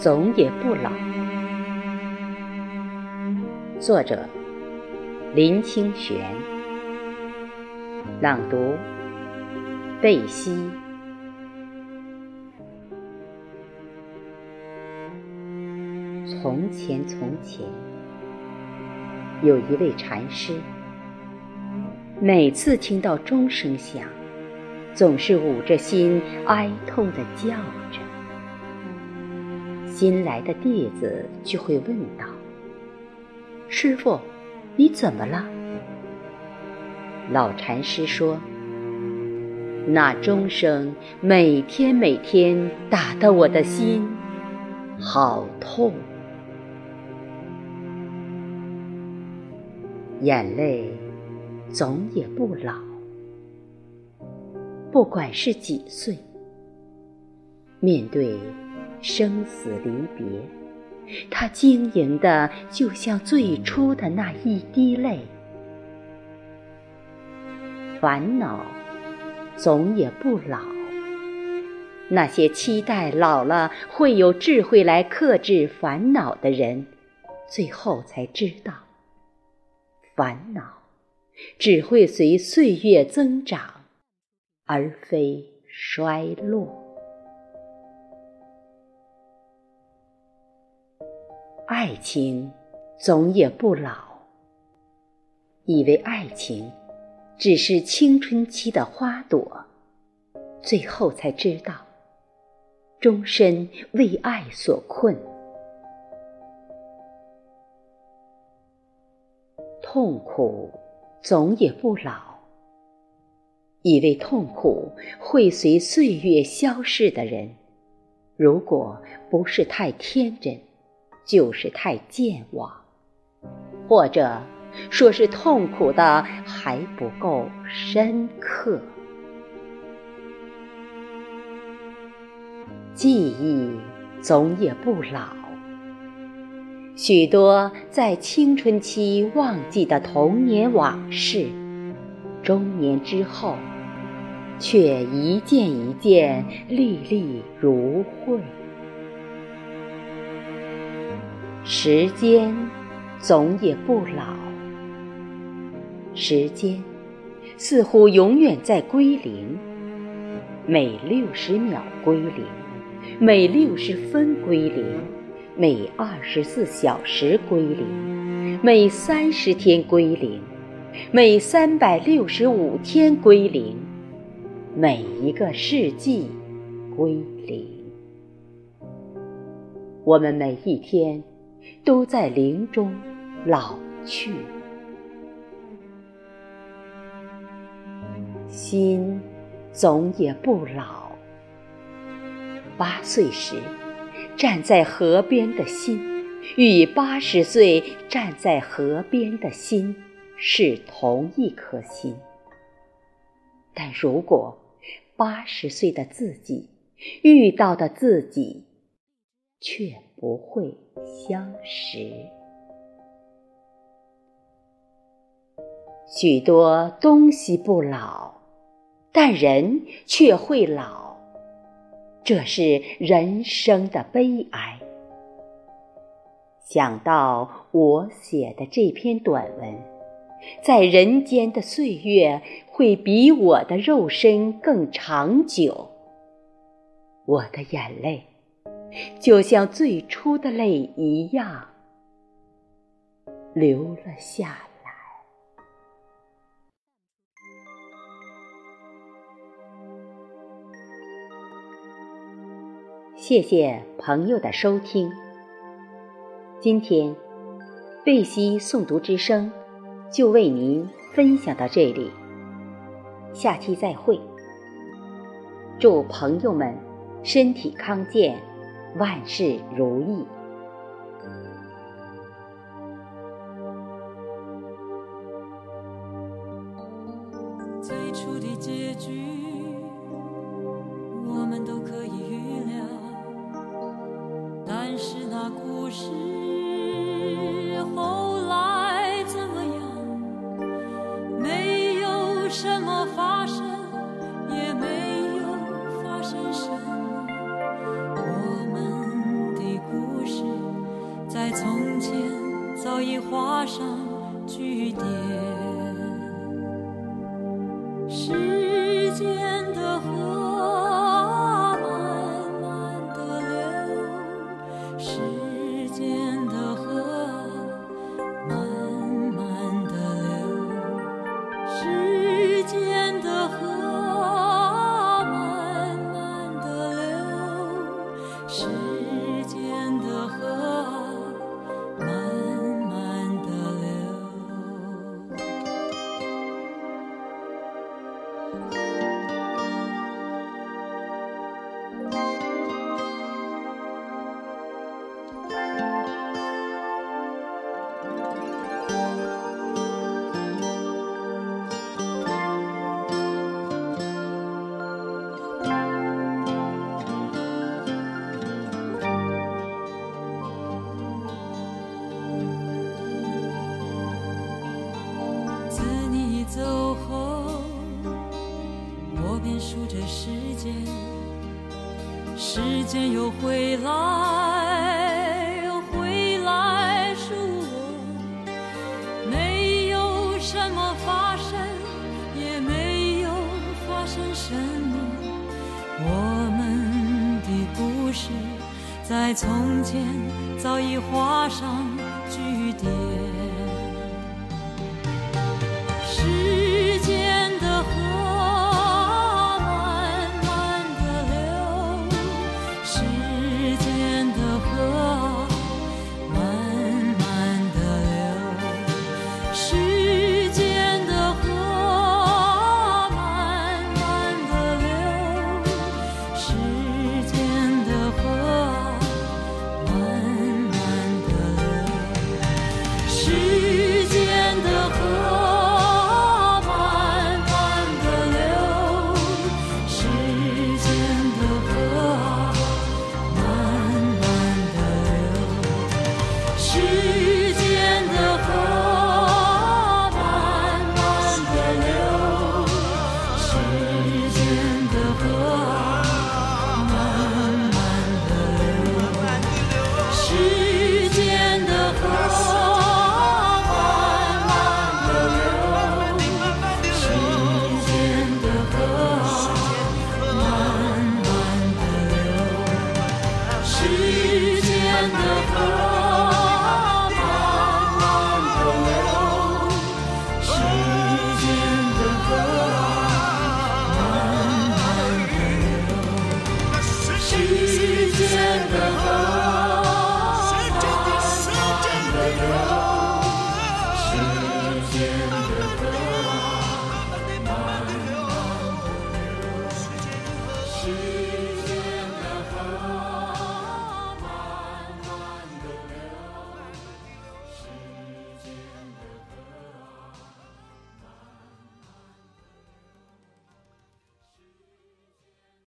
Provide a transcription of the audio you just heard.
总也不老。作者：林清玄。朗读：贝西。从前，从前，有一位禅师，每次听到钟声响，总是捂着心，哀痛地叫着。新来的弟子就会问道：“师傅，你怎么了？”老禅师说：“那钟声每天每天打得我的心好痛。”眼泪总也不老，不管是几岁，面对生死离别，它晶莹的就像最初的那一滴泪。烦恼总也不老，那些期待老了会有智慧来克制烦恼的人，最后才知道。烦恼只会随岁月增长，而非衰落。爱情总也不老，以为爱情只是青春期的花朵，最后才知道，终身为爱所困。痛苦总也不老，以为痛苦会随岁月消逝的人，如果不是太天真，就是太健忘，或者说是痛苦的还不够深刻。记忆总也不老。许多在青春期忘记的童年往事，中年之后，却一件一件历历如绘。时间总也不老，时间似乎永远在归零，每六十秒归零，每六十分归零。每二十四小时归零，每三十天归零，每三百六十五天归零，每一个世纪归零。我们每一天都在林中老去，心总也不老。八岁时。站在河边的心，与八十岁站在河边的心是同一颗心。但如果八十岁的自己遇到的自己，却不会相识。许多东西不老，但人却会老。这是人生的悲哀。想到我写的这篇短文，在人间的岁月会比我的肉身更长久，我的眼泪就像最初的泪一样流了下来。谢谢朋友的收听。今天，贝西诵读之声就为您分享到这里。下期再会。祝朋友们身体康健，万事如意。最初的结局，我们都可以预料。但是那故事后来从前早已画上句点。便数着时间，时间又回来，回来数我，没有什么发生，也没有发生什么，我们的故事在从前早已画上句点。to